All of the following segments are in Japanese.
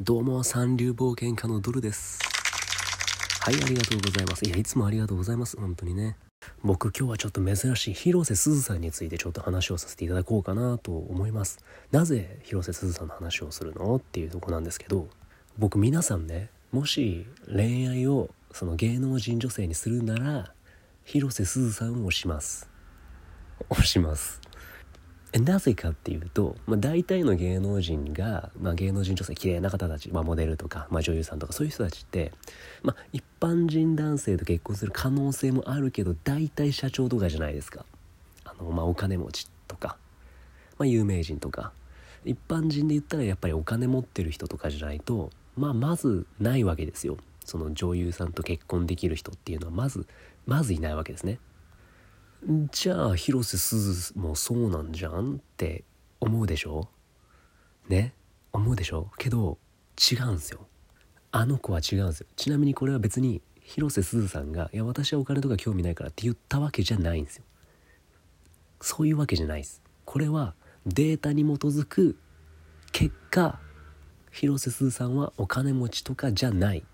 どうも、三流冒険家のドルです。はい、ありがとうございます。いや、いつもありがとうございます。本当にね。僕、今日はちょっと珍しい広瀬すずさんについてちょっと話をさせていただこうかなと思います。なぜ広瀬すずさんの話をするの？っていうとこなんですけど、僕、皆さんね、もし恋愛をその芸能人女性にするなら、広瀬すずさんを押します。押します。なぜかっていうと、まあ、大体の芸能人が、まあ、芸能人女性綺麗な方たち、まあ、モデルとか、まあ、女優さんとかそういう人たちって、まあ、一般人男性と結婚する可能性もあるけど大体社長とかじゃないですか。あの、まあ、お金持ちとか、まあ、有名人とか。一般人で言ったらやっぱりお金持ってる人とかじゃないと、まあ、まずないわけですよ。その女優さんと結婚できる人っていうのはまずまずいないわけですね。じゃあ広瀬すずもそうなんじゃんって思うでしょ？ね？思うでしょ？けど違うんですよ。あの子は違うんですよ。ちなみにこれは別に広瀬すずさんが「いや私はお金とか興味ないから」って言ったわけじゃないんですよ。そういうわけじゃないです。これはデータに基づく結果広瀬すずさんはお金持ちとかじゃない。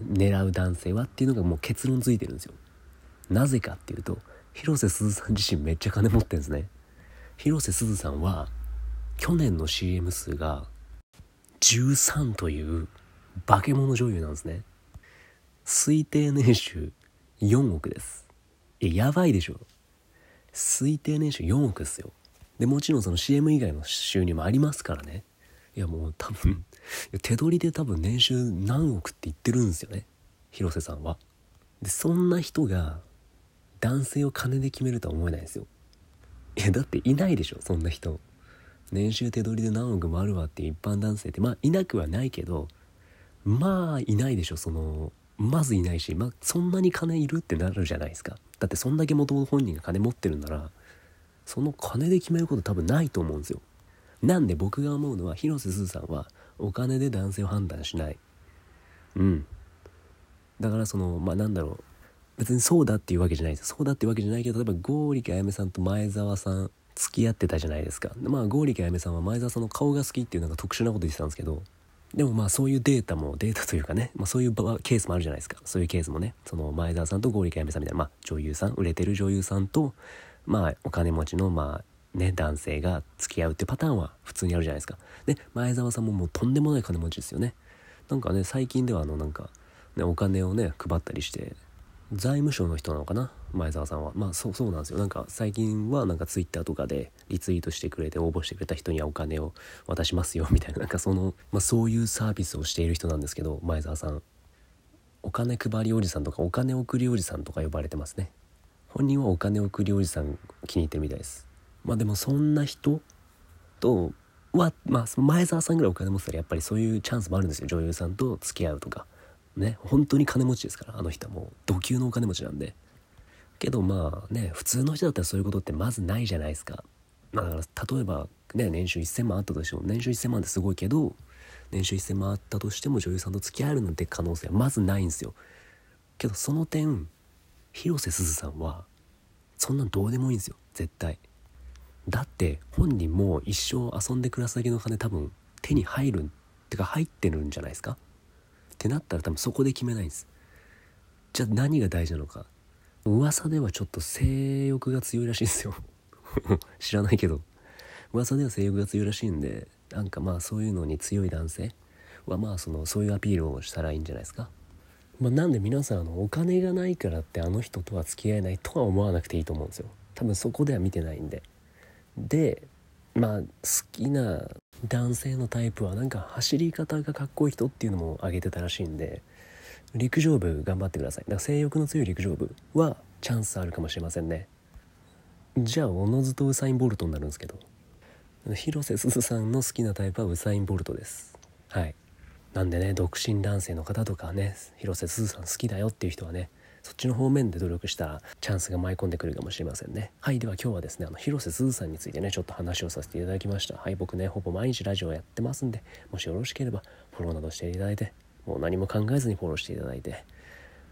狙う男性はっていうのがもう結論ついてるんですよ。なぜかっていうと広瀬すずさん自身めっちゃ金持ってんですね。広瀬すずさんは去年の CM 数が13という化け物女優なんですね。推定年収4億です。いややばいでしょ。推定年収4億ですよ。でもちろんその CM 以外の収入もありますからね。いやもう多分手取りで多分年収何億って言ってるんですよね。広瀬さんは。でそんな人が男性を金で決めるとは思えないですよ。いやだっていないでしょそんな人。年収手取りで何億もあるわっていう一般男性って。まあいなくはないけどまあいないでしょそのまずいないし、まあ、そんなに金いるってなるじゃないですか。だってそんだけ元々本人が金持ってるんならその金で決めること多分ないと思うんですよ。なんで僕が思うのは広瀬すずさんはお金で男性を判断しない。うん。だからそのまあなんだろう。別にそうだっていうわけじゃないです。そうだっていうわけじゃないけど例えば剛力あやめさんと前澤さん付き合ってたじゃないですか。でまあ剛力あやめさんは前澤さんの顔が好きっていうなんか特殊なこと言ってたんですけど。でもまあそういうデータもデータというかね、まあ、そういうケースもあるじゃないですか。そういうケースもね。その前澤さんと剛力あやめさんみたいな、まあ、女優さん売れてる女優さんとまあお金持ちのまあね男性が付き合うっていうパターンは普通にあるじゃないですか。で前澤さんももうとんでもない金持ちですよね。なんかね最近ではあのなんか、ね、お金をね配ったりして財務省の人なのかな？前澤さんは。まあそうそうなんですよ。なんか最近はなんかツイッターとかでリツイートしてくれて応募してくれた人にはお金を渡しますよ みたいな。なんかその、まあ、そういうサービスをしている人なんですけど前澤さん。お金配りおじさんとかお金送りおじさんとか呼ばれてますね。本人はお金送りおじさん気に入ってるみたいです。まあでもそんな人とはまあ前澤さんぐらいお金持ってたらやっぱりそういうチャンスもあるんですよ。女優さんと付き合うとか。ね本当に金持ちですからあの人はもう土級のお金持ちなんで。けどまあね普通の人だったらそういうことってまずないじゃないですか、まあ、だから例えばね年収1,000万あったとしても年収1,000万ってすごいけど年収1,000万あったとしても女優さんと付き合えるなんて可能性はまずないんですよ。けどその点広瀬すずさんはそんなんどうでもいいんですよ。絶対。だって本人も一生遊んで暮らすだけの金多分手に入るってか入ってるんじゃないですか。ってなったら多分そこで決めないんです。じゃあ何が大事なのか。噂ではちょっと性欲が強いらしいんですよ。知らないけど。噂では性欲が強いらしいんでなんかまあそういうのに強い男性はまあそのそういうアピールをしたらいいんじゃないですか。まあ、なんで皆さんあのお金がないからってあの人とは付き合えないとは思わなくていいと思うんですよ。多分そこでは見てないんで。でまあ好きな男性のタイプはなんか走り方がかっこいい人っていうのも挙げてたらしいんで陸上部頑張ってください。だから性欲の強い陸上部はチャンスあるかもしれませんね。じゃあおのずとウサイン・ボルトになるんですけど。広瀬すずさんの好きなタイプはウサイン・ボルトです。はい。なんでね独身男性の方とかね広瀬すずさん好きだよっていう人はねそっちの方面で努力したらチャンスが舞い込んでくるかもしれませんね。はいでは今日はですねあの広瀬すずさんについてねちょっと話をさせていただきました。はい僕ねほぼ毎日ラジオやってますんでもしよろしければフォローなどしていただいてもう何も考えずにフォローしていただいて。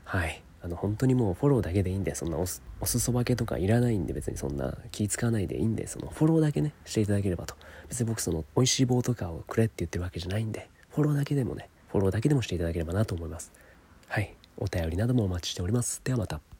はいあの本当にもうフォローだけでいいんでそんなおすお裾分けとかいらないんで別にそんな気使わないでいいんでそのフォローだけねしていただければと。別に僕その美味しい棒とかをくれって言ってるわけじゃないんでフォローだけでもねフォローだけでもしていただければなと思います。はい。お便りなどもお待ちしております。ではまた。